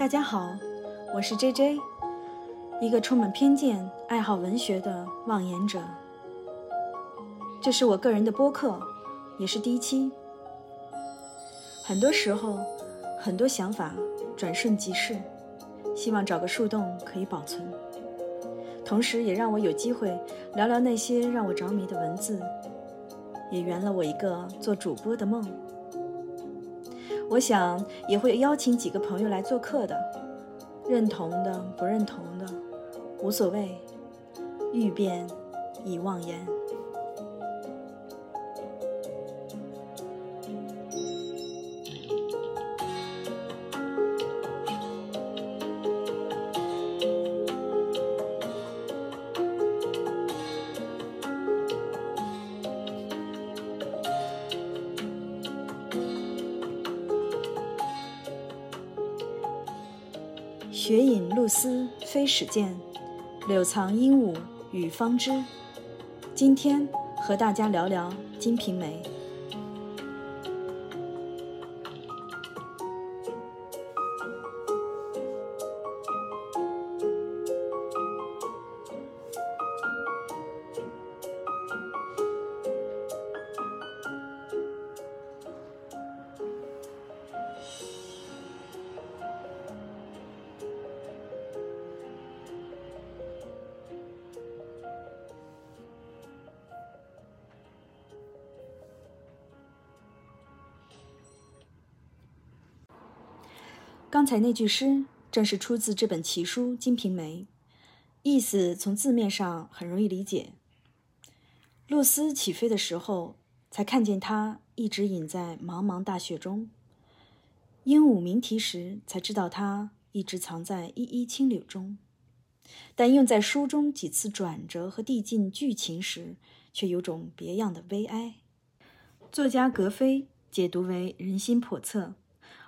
大家好，我是 J J，一个充满偏见、爱好文学的妄言者。这是我个人的播客，也是第一期。很多时候，很多想法转瞬即逝，希望找个树洞可以保存，同时也让我有机会聊聊那些让我着迷的文字，也圆了我一个做主播的梦。我想也会邀请几个朋友来做客的，认同的、不认同的，无所谓，欲辩已忘言。雪饮露丝飞始见，柳藏鹦鹉语方知。今天和大家聊聊《金瓶梅》。刚才那句诗正是出自这本奇书《金瓶梅》，意思从字面上很容易理解。露丝起飞的时候，才看见它一直隐在茫茫大雪中；鹦鹉鸣啼时，才知道它一直藏在依依青柳中。但用在书中几次转折和递进剧情时，却有种别样的悲哀。作家格非解读为人心叵测，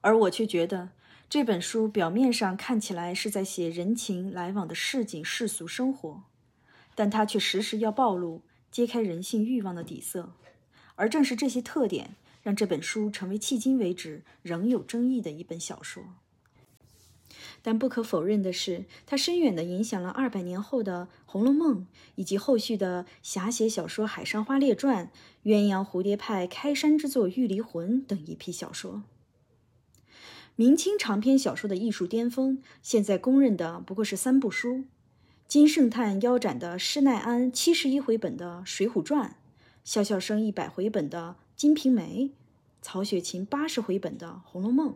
而我却觉得。这本书表面上看起来是在写人情来往的市井世俗生活，但它却时时要暴露、揭开人性欲望的底色，而正是这些特点，让这本书成为迄今为止仍有争议的一本小说。但不可否认的是，它深远地影响了二百年后的《红楼梦》以及后续的侠写小说《海上花列传》、鸳鸯蝴蝶派开山之作《玉离魂》等一批小说。明清长篇小说的艺术巅峰，现在公认的不过是三部书：金圣叹腰斩的施耐庵七十一回本的《水浒传》，萧笑生一百回本的《金瓶梅》，曹雪芹八十回本的《红楼梦》。《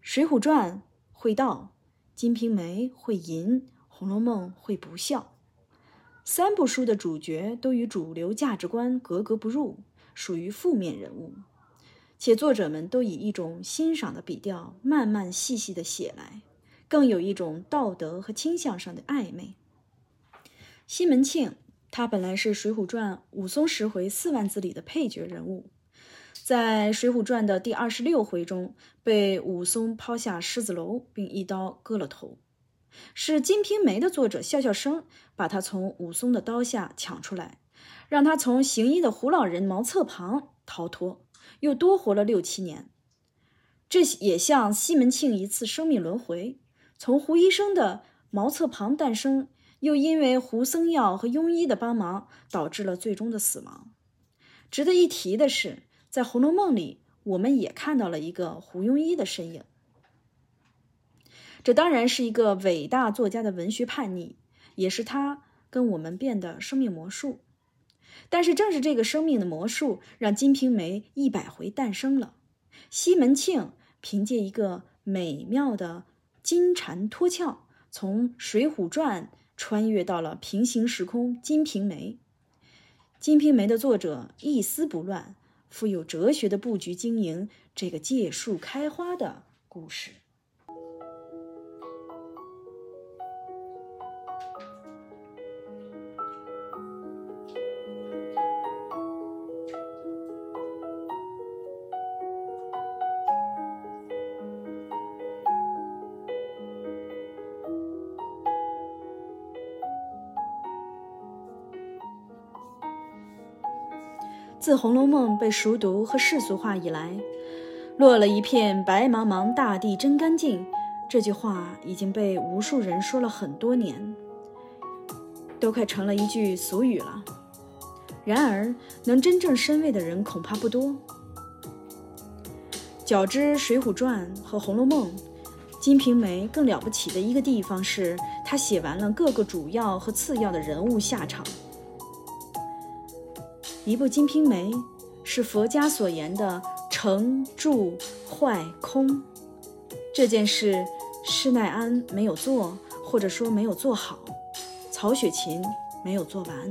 水浒传》会道，《金瓶梅》会淫，《红楼梦》会不孝。三部书的主角都与主流价值观格格不入，属于负面人物。且作者们都以一种欣赏的笔调，慢慢细细的写来，更有一种道德和倾向上的暧昧。西门庆，他本来是《水浒传》武松十回四万字里的配角人物，在《水浒传》的第二十六回中被武松抛下狮子楼，并一刀割了头，是《金瓶梅》的作者笑笑生把他从武松的刀下抢出来，让他从行医的胡老人茅厕旁逃脱。又多活了六七年，这也像西门庆一次生命轮回，从胡医生的茅厕旁诞生，又因为胡僧药和庸医的帮忙，导致了最终的死亡。值得一提的是，在《红楼梦》里，我们也看到了一个胡庸医的身影。这当然是一个伟大作家的文学叛逆，也是他跟我们变的生命魔术。但是，正是这个生命的魔术，让《金瓶梅》一百回诞生了。西门庆凭借一个美妙的金蝉脱壳，从《水浒传》穿越到了平行时空《金瓶梅》。《金瓶梅》的作者一丝不乱、富有哲学的布局经营这个借树开花的故事。自《红楼梦》被熟读和世俗化以来，落了一片白茫茫大地真干净。这句话已经被无数人说了很多年，都快成了一句俗语了。然而，能真正深味的人恐怕不多。较之《水浒传》和《红楼梦》，《金瓶梅》更了不起的一个地方是，他写完了各个主要和次要的人物下场。一部《金瓶梅》，是佛家所言的成、住、坏、空这件事。施耐庵没有做，或者说没有做好；曹雪芹没有做完。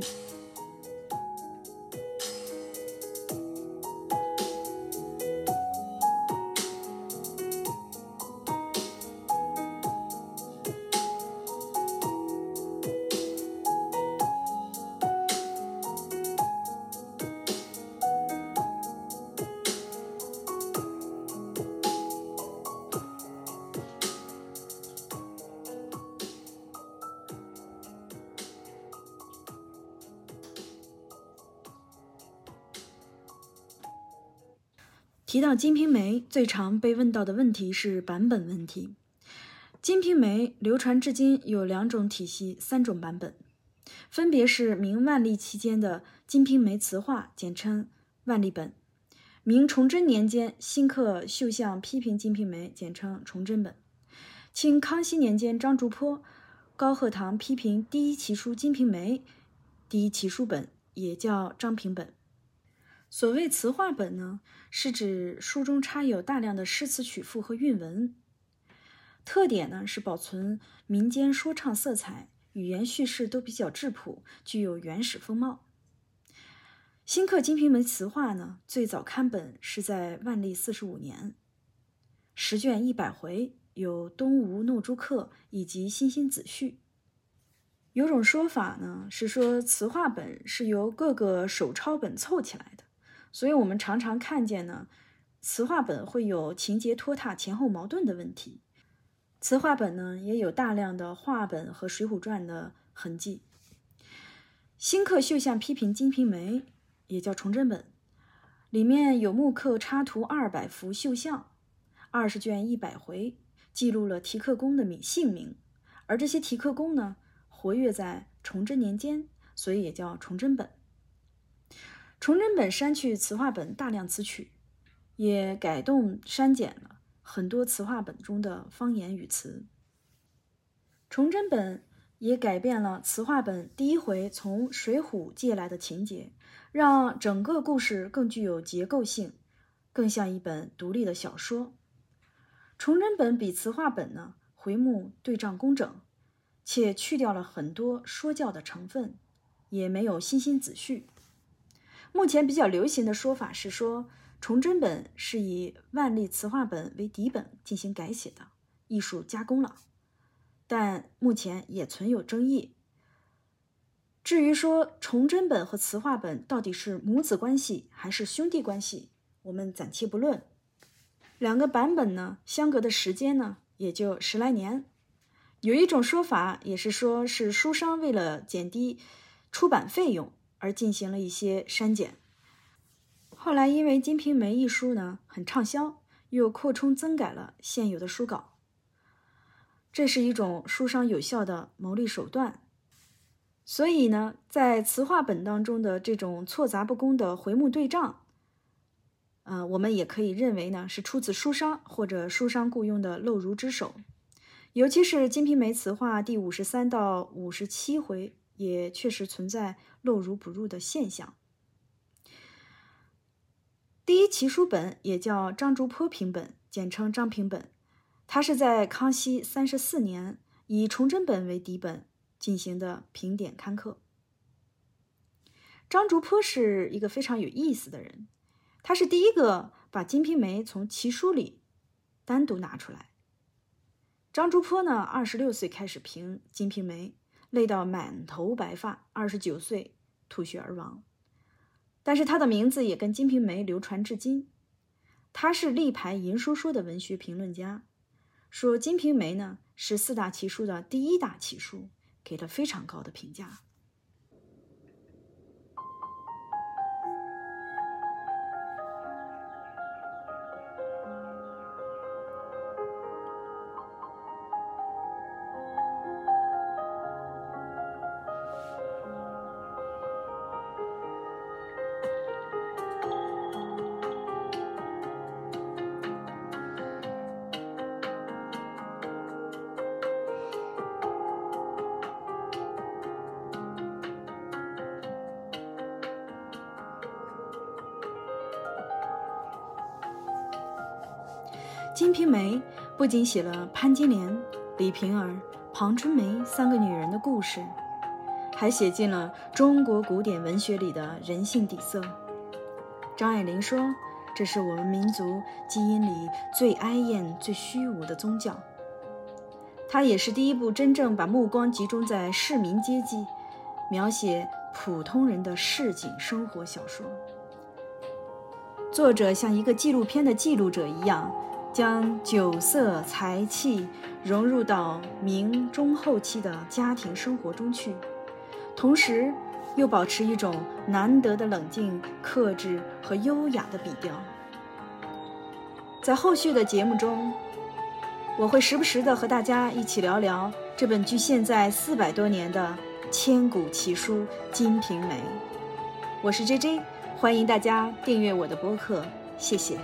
提到《金瓶梅》，最常被问到的问题是版本问题。《金瓶梅》流传至今有两种体系，三种版本，分别是明万历期间的《金瓶梅词话》，简称万历本；明崇祯年间新刻绣像批评《金瓶梅》，简称崇祯本；清康熙年间张竹坡、高鹤堂批评第一奇书《金瓶梅》，第一奇书本也叫张平本。所谓词话本呢，是指书中插有大量的诗词曲赋和韵文，特点呢是保存民间说唱色彩，语言叙事都比较质朴，具有原始风貌。新刻《金瓶梅》词话呢，最早刊本是在万历四十五年，十卷一百回，有东吴诺诸客以及新兴子序。有种说法呢，是说词话本是由各个手抄本凑起来的。所以，我们常常看见呢，词话本会有情节拖沓、前后矛盾的问题。词话本呢，也有大量的话本和《水浒传》的痕迹。新刻绣像批评《金瓶梅》，也叫崇祯本，里面有木刻插图二百幅绣像，二十卷一百回，记录了题刻工的名姓名。而这些题刻工呢，活跃在崇祯年间，所以也叫崇祯本。崇祯本删去词话本大量词曲，也改动删减了很多词话本中的方言语词。崇祯本也改变了词话本第一回从水浒借来的情节，让整个故事更具有结构性，更像一本独立的小说。崇祯本比词话本呢回目对仗工整，且去掉了很多说教的成分，也没有新兴子序。目前比较流行的说法是说，崇祯本是以万历词话本为底本进行改写的，艺术加工了，但目前也存有争议。至于说崇祯本和词话本到底是母子关系还是兄弟关系，我们暂且不论。两个版本呢，相隔的时间呢也就十来年。有一种说法也是说，是书商为了减低出版费用。而进行了一些删减。后来因为《金瓶梅》一书呢很畅销，又扩充增改了现有的书稿。这是一种书商有效的牟利手段。所以呢，在词话本当中的这种错杂不公的回目对仗，呃，我们也可以认为呢是出自书商或者书商雇佣的漏儒之手。尤其是《金瓶梅》词话第五十三到五十七回。也确实存在漏如不入的现象。第一奇书本也叫张竹坡评本，简称张平本，它是在康熙三十四年以崇祯本为底本进行的评点刊刻。张竹坡是一个非常有意思的人，他是第一个把《金瓶梅》从奇书里单独拿出来。张竹坡呢，二十六岁开始评《金瓶梅》。累到满头白发，二十九岁吐血而亡。但是他的名字也跟《金瓶梅》流传至今。他是力排银叔说的文学评论家，说《金瓶梅》呢是四大奇书的第一大奇书，给了非常高的评价。金瓶梅》不仅写了潘金莲、李瓶儿、庞春梅三个女人的故事，还写进了中国古典文学里的人性底色。张爱玲说：“这是我们民族基因里最哀艳、最虚无的宗教。”她也是第一部真正把目光集中在市民阶级，描写普通人的市井生活小说。作者像一个纪录片的记录者一样，将酒色财气融入到明中后期的家庭生活中去，同时又保持一种难得的冷静、克制和优雅的笔调。在后续的节目中，我会时不时的和大家一起聊聊这本距现在四百多年的千古奇书《金瓶梅》。我是 J J。欢迎大家订阅我的播客，谢谢。